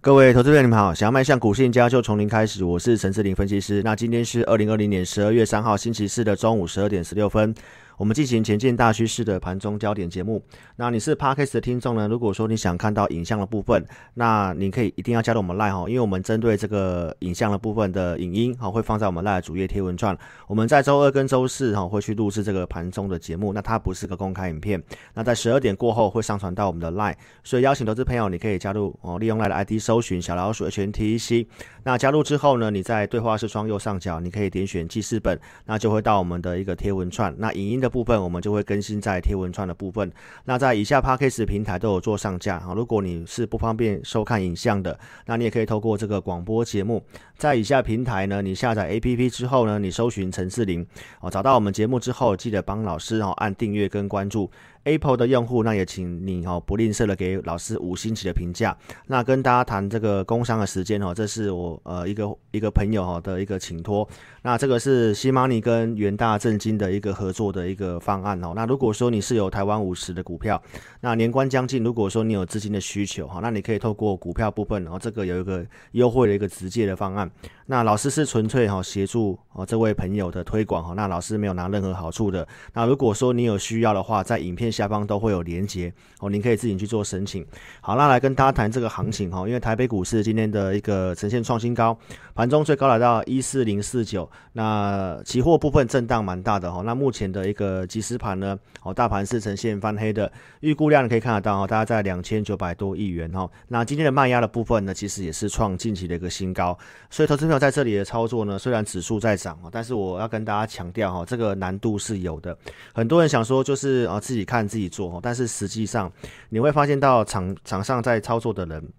各位投资者，你们好！想要迈向股市家，就从零开始。我是陈志林分析师。那今天是二零二零年十二月三号星期四的中午十二点十六分。我们进行前进大趋势的盘中焦点节目。那你是 Parkes 的听众呢？如果说你想看到影像的部分，那你可以一定要加入我们 Line 哈，因为我们针对这个影像的部分的影音哈，会放在我们 Line 主页贴文串。我们在周二跟周四哈会去录制这个盘中的节目，那它不是个公开影片。那在十二点过后会上传到我们的 Line，所以邀请投资朋友你可以加入哦，利用 Line 的 ID 搜寻小老鼠 H N T E C。那加入之后呢，你在对话视窗右上角你可以点选记事本，那就会到我们的一个贴文串。那影音的部分我们就会。更新在贴文串的部分，那在以下 p a c k a g e 平台都有做上架啊。如果你是不方便收看影像的，那你也可以透过这个广播节目，在以下平台呢，你下载 A P P 之后呢，你搜寻陈世林哦，找到我们节目之后，记得帮老师哦按订阅跟关注。Apple 的用户，那也请你哦不吝啬的给老师五星级的评价。那跟大家谈这个工商的时间哦，这是我呃一个一个朋友哈的一个请托。那这个是西马尼跟元大正金的一个合作的一个方案哦。那如果说你是有台湾五十的股票，那年关将近，如果说你有资金的需求哈，那你可以透过股票部分，然后这个有一个优惠的一个直接的方案。那老师是纯粹哈协助哦这位朋友的推广哈，那老师没有拿任何好处的。那如果说你有需要的话，在影片下方都会有连接哦，您可以自己去做申请。好，那来跟大家谈这个行情哈，因为台北股市今天的一个呈现创新高，盘中最高来到一四零四九，那期货部分震荡蛮大的哈。那目前的一个即时盘呢，哦大盘是呈现翻黑的，预估量可以看得到哦，大概在两千九百多亿元哈。那今天的卖压的部分呢，其实也是创近期的一个新高，所以投资票。在这里的操作呢，虽然指数在涨但是我要跟大家强调哈，这个难度是有的。很多人想说就是啊自己看自己做但是实际上你会发现到场场上在操作的人，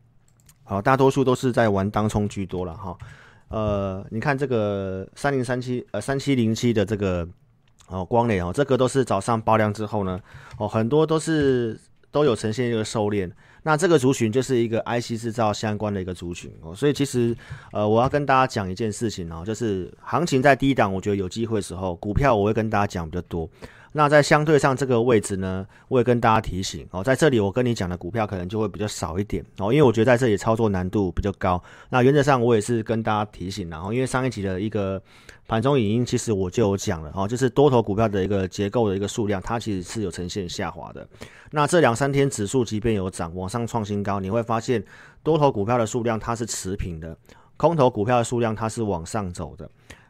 好大多数都是在玩当冲居多了哈。呃，你看这个三零三七呃三七零七的这个哦光磊哦，这个都是早上爆量之后呢，哦很多都是都有呈现一个收敛。那这个族群就是一个 IC 制造相关的一个族群哦，所以其实呃，我要跟大家讲一件事情哦，就是行情在低档，我觉得有机会的时候，股票我会跟大家讲比较多。那在相对上这个位置呢，我也跟大家提醒哦，在这里我跟你讲的股票可能就会比较少一点哦，因为我觉得在这里操作难度比较高。那原则上我也是跟大家提醒然后因为上一集的一个盘中影音，其实我就有讲了哦，就是多头股票的一个结构的一个数量，它其实是有呈现下滑的。那这两三天指数即便有涨，往上创新高，你会发现多头股票的数量它是持平的，空头股票的数量它是往上走的，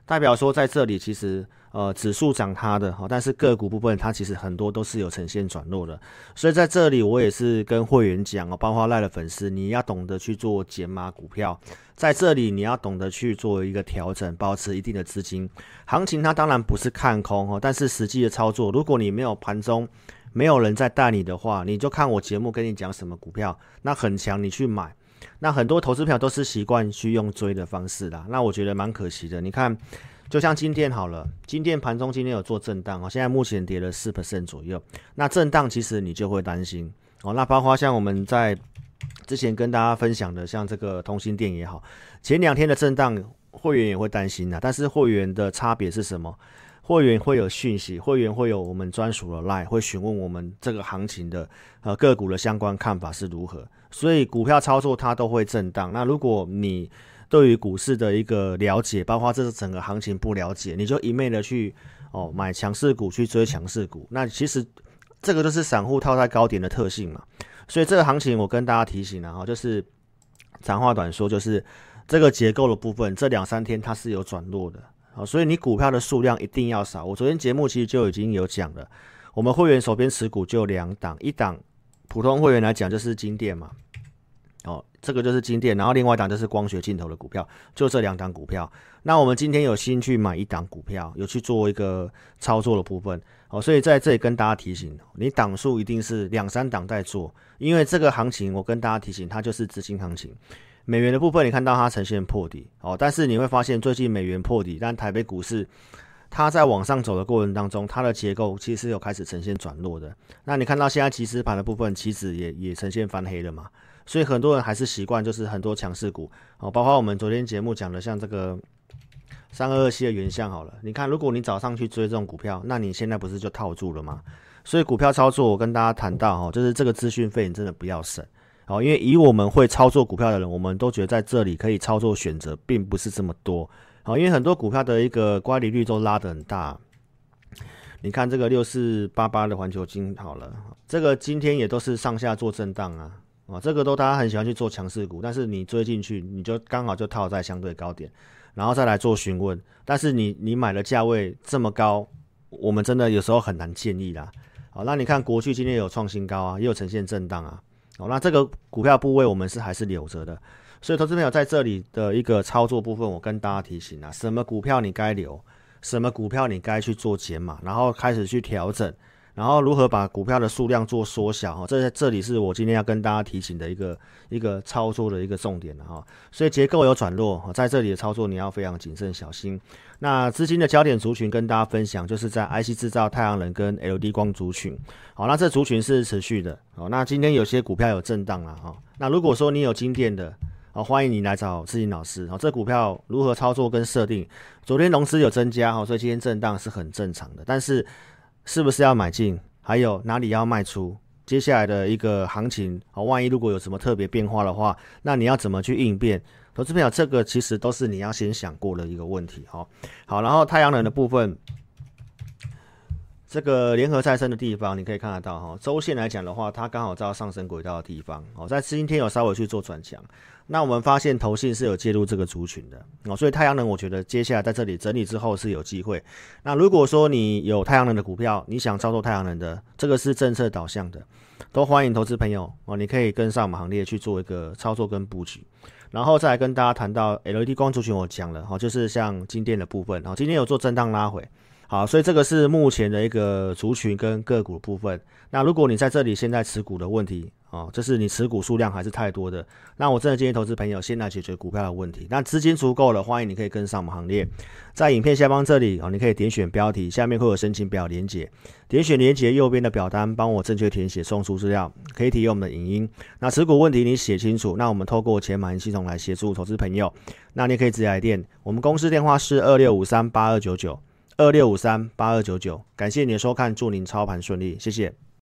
代表说在这里其实。呃，指数涨它的哈，但是个股部分它其实很多都是有呈现转弱的，所以在这里我也是跟会员讲哦，包括赖的粉丝，你要懂得去做减码股票，在这里你要懂得去做一个调整，保持一定的资金。行情它当然不是看空哦，但是实际的操作，如果你没有盘中没有人在带你的话，你就看我节目跟你讲什么股票，那很强你去买，那很多投资票都是习惯去用追的方式啦，那我觉得蛮可惜的，你看。就像今天好了，今天盘中今天有做震荡哦，现在目前跌了四 percent 左右。那震荡其实你就会担心哦。那包括像我们在之前跟大家分享的，像这个通信店也好，前两天的震荡，会员也会担心的。但是会员的差别是什么？会员会有讯息，会员会有我们专属的 line，会询问我们这个行情的呃个股的相关看法是如何。所以股票操作它都会震荡。那如果你对于股市的一个了解，包括这是整个行情不了解，你就一昧的去哦买强势股去追强势股，那其实这个就是散户套在高点的特性嘛。所以这个行情我跟大家提醒了哈，就是长话短说，就是这个结构的部分，这两三天它是有转弱的啊，所以你股票的数量一定要少。我昨天节目其实就已经有讲了，我们会员手边持股就两档，一档普通会员来讲就是金店嘛。哦，这个就是金店，然后另外一档就是光学镜头的股票，就这两档股票。那我们今天有心去买一档股票，有去做一个操作的部分。哦，所以在这里跟大家提醒，你档数一定是两三档在做，因为这个行情我跟大家提醒，它就是资金行情。美元的部分你看到它呈现破底，哦，但是你会发现最近美元破底，但台北股市它在往上走的过程当中，它的结构其实有开始呈现转弱的。那你看到现在即时盘的部分，其实也也呈现翻黑了嘛？所以很多人还是习惯就是很多强势股哦，包括我们昨天节目讲的像这个三二二七的原相好了。你看，如果你早上去追这种股票，那你现在不是就套住了吗？所以股票操作，我跟大家谈到哈，就是这个资讯费你真的不要省好，因为以我们会操作股票的人，我们都觉得在这里可以操作选择并不是这么多。好，因为很多股票的一个乖离率都拉得很大。你看这个六四八八的环球金好了，这个今天也都是上下做震荡啊，啊，这个都大家很喜欢去做强势股，但是你追进去，你就刚好就套在相对高点，然后再来做询问，但是你你买的价位这么高，我们真的有时候很难建议啦。好，那你看国巨今天有创新高啊，也有呈现震荡啊，好，那这个股票部位我们是还是留着的，所以投资朋友在这里的一个操作部分，我跟大家提醒啊，什么股票你该留。什么股票你该去做减码，然后开始去调整，然后如何把股票的数量做缩小哈，这这里是我今天要跟大家提醒的一个一个操作的一个重点了哈。所以结构有转弱，在这里的操作你要非常谨慎小心。那资金的焦点族群跟大家分享，就是在 IC 制造、太阳能跟 LED 光族群。好，那这族群是持续的。好，那今天有些股票有震荡了哈。那如果说你有金店的。好，欢迎你来找志颖老师。好，这股票如何操作跟设定？昨天融资有增加，哈，所以今天震荡是很正常的。但是，是不是要买进？还有哪里要卖出？接下来的一个行情，好，万一如果有什么特别变化的话，那你要怎么去应变？投资朋友，这个其实都是你要先想过的一个问题。好，好，然后太阳能的部分。这个联合再生的地方，你可以看得到哈，周线来讲的话，它刚好在上升轨道的地方哦，在今天有稍微去做转强，那我们发现投信是有介入这个族群的哦，所以太阳能我觉得接下来在这里整理之后是有机会。那如果说你有太阳能的股票，你想操作太阳能的，这个是政策导向的，都欢迎投资朋友哦，你可以跟上我们行列去做一个操作跟布局，然后再来跟大家谈到 LED 光族群，我讲了哈，就是像金电的部分哦，今天有做震荡拉回。好，所以这个是目前的一个族群跟个股部分。那如果你在这里现在持股的问题啊，就是你持股数量还是太多的，那我真的建议投资朋友先来解决股票的问题。那资金足够了，欢迎你可以跟上我们行列。在影片下方这里啊，你可以点选标题，下面会有申请表连接，点选连接右边的表单，帮我正确填写送出资料，可以提用我们的影音。那持股问题你写清楚，那我们透过钱满系统来协助投资朋友。那你可以直接来电，我们公司电话是二六五三八二九九。二六五三八二九九，感谢您的收看，祝您操盘顺利，谢谢。